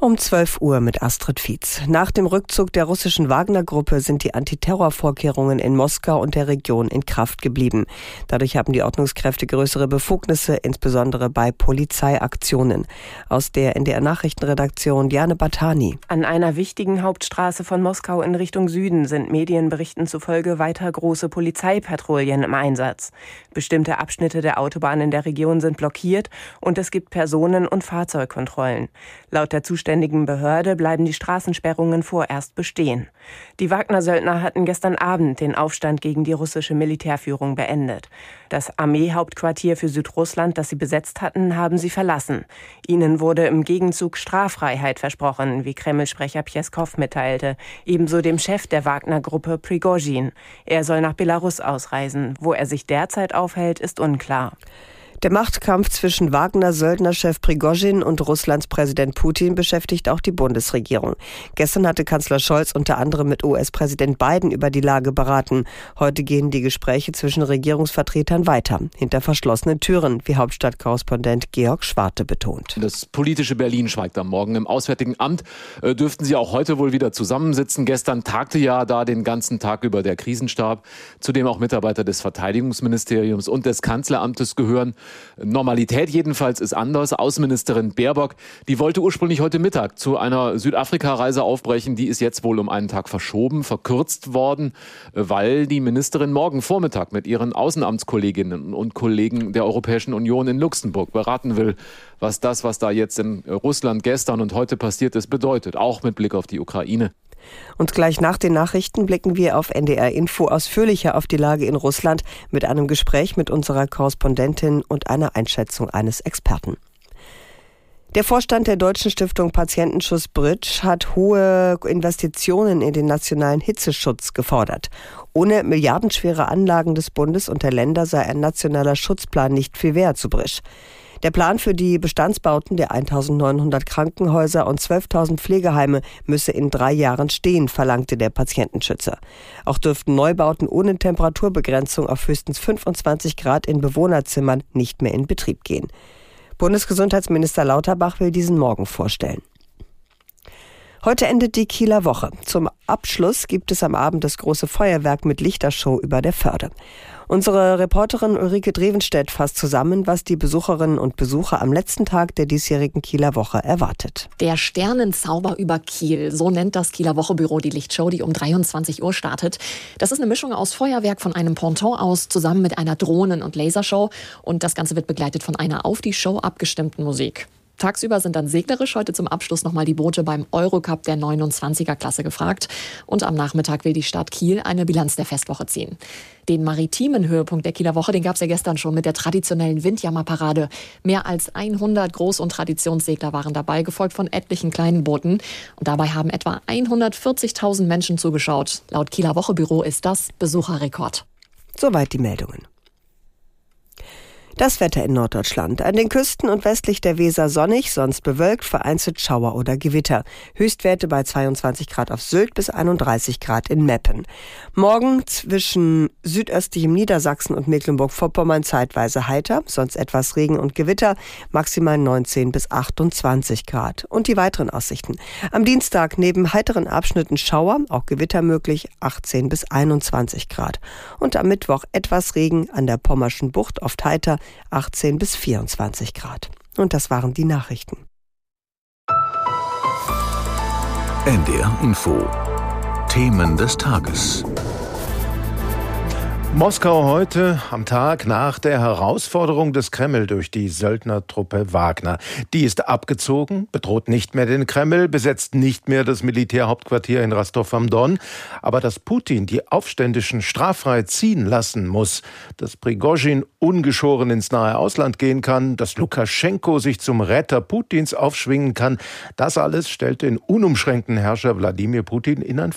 um 12 Uhr mit Astrid Fietz. Nach dem Rückzug der russischen Wagner-Gruppe sind die Antiterrorvorkehrungen in Moskau und der Region in Kraft geblieben. Dadurch haben die Ordnungskräfte größere Befugnisse, insbesondere bei Polizeiaktionen. Aus der NDR Nachrichtenredaktion Jane Batani. An einer wichtigen Hauptstraße von Moskau in Richtung Süden sind Medienberichten zufolge weiter große Polizeipatrouillen im Einsatz. Bestimmte Abschnitte der Autobahn in der Region sind blockiert und es gibt Personen- und Fahrzeugkontrollen. Laut der zuständigen Behörde bleiben die Straßensperrungen vorerst bestehen. Die Wagner-Söldner hatten gestern Abend den Aufstand gegen die russische Militärführung beendet. Das Armeehauptquartier für Südrussland, das sie besetzt hatten, haben sie verlassen. Ihnen wurde im Gegenzug Straffreiheit versprochen, wie Kreml-Sprecher Pjeskow mitteilte, ebenso dem Chef der Wagner-Gruppe Prigozhin. Er soll nach Belarus ausreisen. Wo er sich derzeit aufhält, ist unklar. Der Machtkampf zwischen Wagner-Söldnerchef Prigozhin und Russlands Präsident Putin beschäftigt auch die Bundesregierung. Gestern hatte Kanzler Scholz unter anderem mit US-Präsident Biden über die Lage beraten. Heute gehen die Gespräche zwischen Regierungsvertretern weiter, hinter verschlossenen Türen, wie Hauptstadtkorrespondent Georg Schwarte betont. Das politische Berlin schweigt am Morgen. Im Auswärtigen Amt äh, dürften sie auch heute wohl wieder zusammensitzen. Gestern tagte ja da den ganzen Tag über der Krisenstab, zu dem auch Mitarbeiter des Verteidigungsministeriums und des Kanzleramtes gehören. Normalität jedenfalls ist anders. Außenministerin Baerbock, die wollte ursprünglich heute Mittag zu einer Südafrika-Reise aufbrechen. Die ist jetzt wohl um einen Tag verschoben, verkürzt worden, weil die Ministerin morgen Vormittag mit ihren Außenamtskolleginnen und Kollegen der Europäischen Union in Luxemburg beraten will, was das, was da jetzt in Russland gestern und heute passiert ist, bedeutet, auch mit Blick auf die Ukraine. Und gleich nach den Nachrichten blicken wir auf NDR Info ausführlicher auf die Lage in Russland mit einem Gespräch mit unserer Korrespondentin und einer Einschätzung eines Experten. Der Vorstand der Deutschen Stiftung Patientenschutz Bridge hat hohe Investitionen in den nationalen Hitzeschutz gefordert. Ohne milliardenschwere Anlagen des Bundes und der Länder sei ein nationaler Schutzplan nicht viel wert, zu Bridge. Der Plan für die Bestandsbauten der 1900 Krankenhäuser und 12.000 Pflegeheime müsse in drei Jahren stehen, verlangte der Patientenschützer. Auch dürften Neubauten ohne Temperaturbegrenzung auf höchstens 25 Grad in Bewohnerzimmern nicht mehr in Betrieb gehen. Bundesgesundheitsminister Lauterbach will diesen morgen vorstellen. Heute endet die Kieler Woche. Zum Abschluss gibt es am Abend das große Feuerwerk mit Lichtershow über der Förde. Unsere Reporterin Ulrike Drevenstedt fasst zusammen, was die Besucherinnen und Besucher am letzten Tag der diesjährigen Kieler Woche erwartet. Der Sternenzauber über Kiel, so nennt das Kieler Wochebüro die Lichtshow, die um 23 Uhr startet. Das ist eine Mischung aus Feuerwerk von einem Ponton aus zusammen mit einer Drohnen- und Lasershow und das Ganze wird begleitet von einer auf die Show abgestimmten Musik. Tagsüber sind dann segnerisch heute zum Abschluss nochmal die Boote beim Eurocup der 29er Klasse gefragt. Und am Nachmittag will die Stadt Kiel eine Bilanz der Festwoche ziehen. Den maritimen Höhepunkt der Kieler Woche, den gab es ja gestern schon mit der traditionellen Windjammerparade. Mehr als 100 Groß- und Traditionssegler waren dabei, gefolgt von etlichen kleinen Booten. Und dabei haben etwa 140.000 Menschen zugeschaut. Laut Kieler Wochebüro ist das Besucherrekord. Soweit die Meldungen. Das Wetter in Norddeutschland. An den Küsten und westlich der Weser sonnig, sonst bewölkt, vereinzelt Schauer oder Gewitter. Höchstwerte bei 22 Grad auf Sylt bis 31 Grad in Meppen. Morgen zwischen südöstlichem Niedersachsen und Mecklenburg-Vorpommern zeitweise heiter, sonst etwas Regen und Gewitter, maximal 19 bis 28 Grad. Und die weiteren Aussichten. Am Dienstag neben heiteren Abschnitten Schauer, auch Gewitter möglich, 18 bis 21 Grad. Und am Mittwoch etwas Regen an der Pommerschen Bucht, oft heiter, 18 bis 24 Grad. Und das waren die Nachrichten. NDR Info. Themen des Tages. Moskau heute am Tag nach der Herausforderung des Kreml durch die Söldnertruppe Wagner. Die ist abgezogen, bedroht nicht mehr den Kreml, besetzt nicht mehr das Militärhauptquartier in Rostov am Don. Aber dass Putin die Aufständischen straffrei ziehen lassen muss, dass Prigozhin ungeschoren ins nahe Ausland gehen kann, dass Lukaschenko sich zum Retter Putins aufschwingen kann, das alles stellt den unumschränkten Herrscher Wladimir Putin in ein